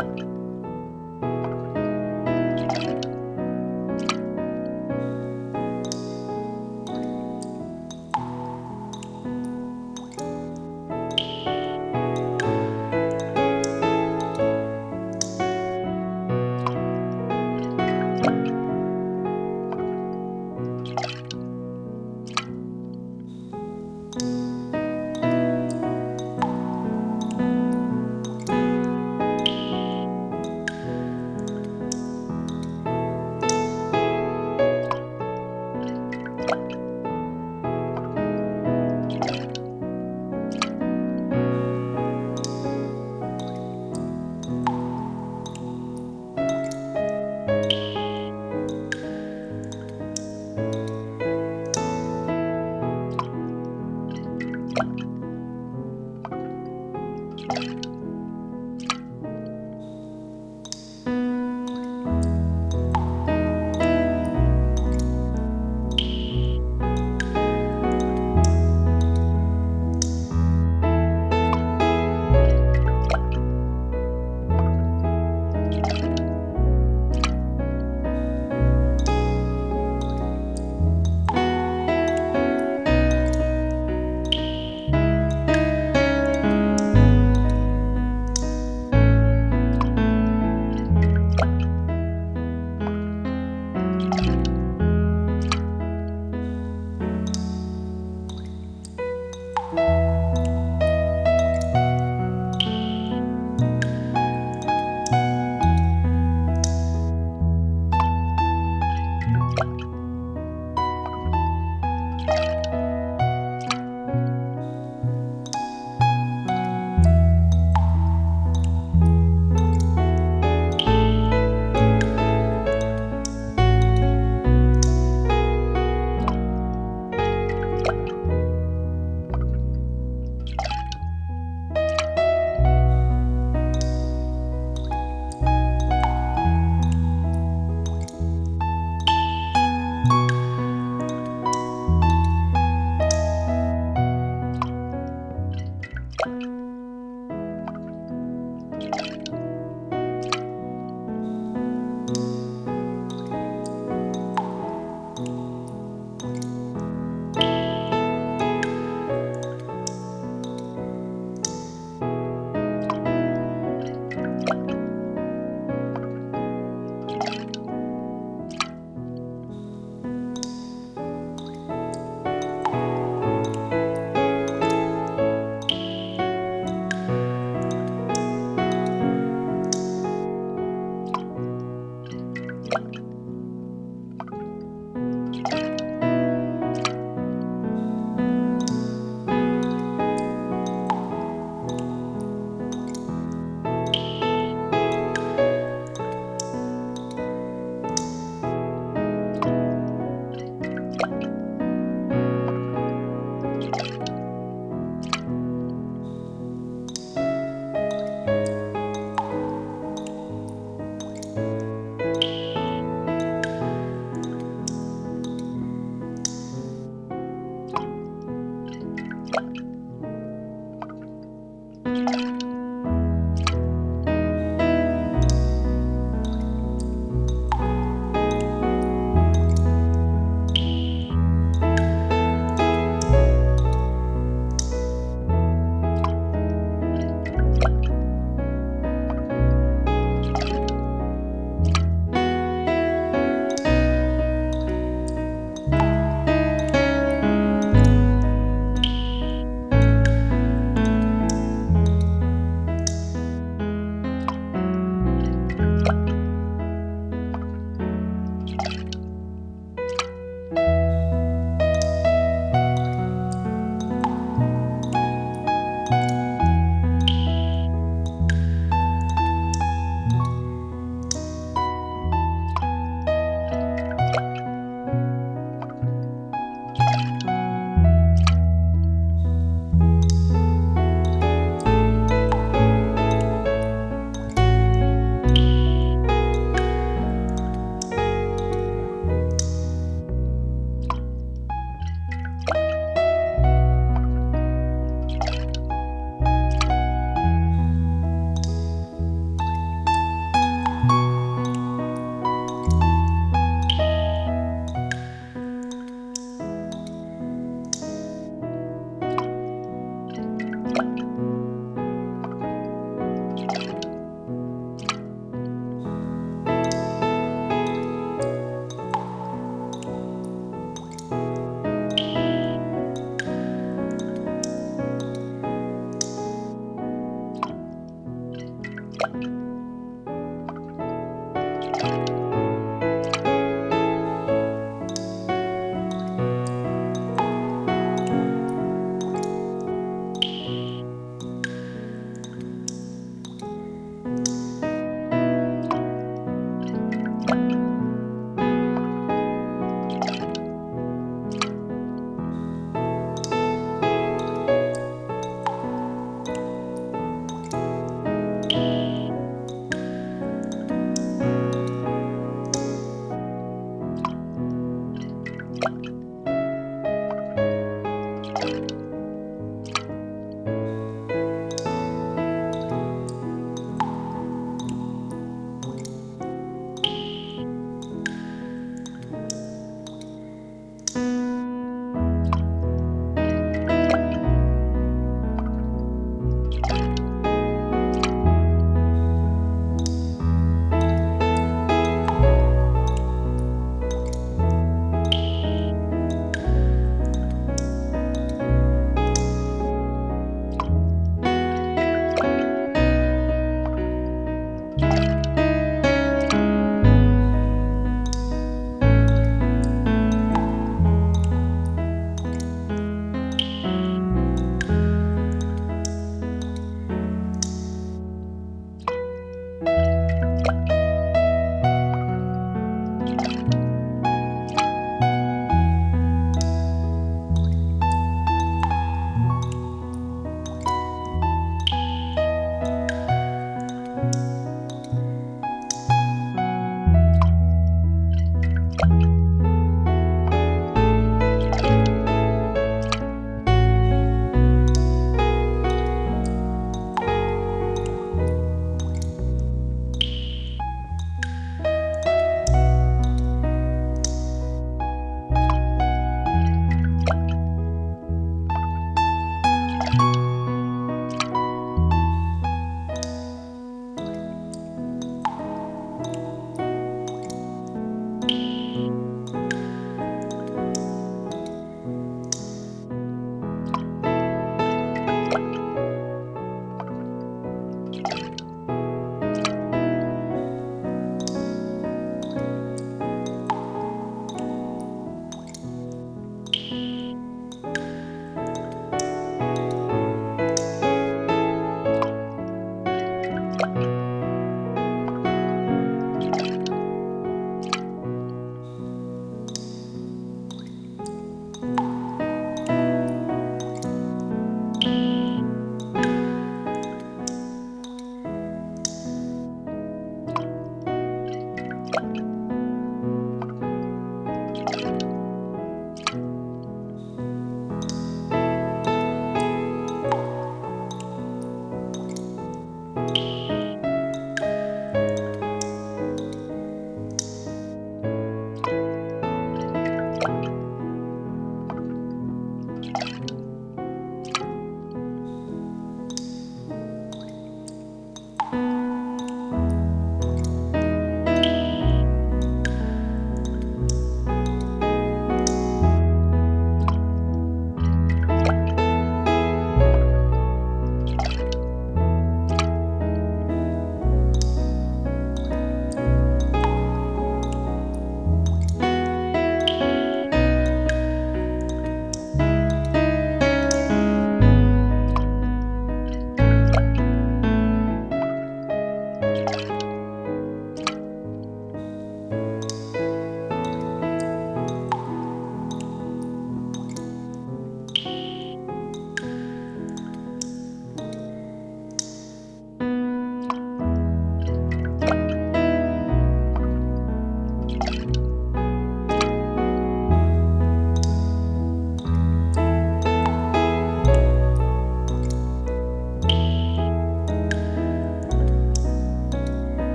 Bye.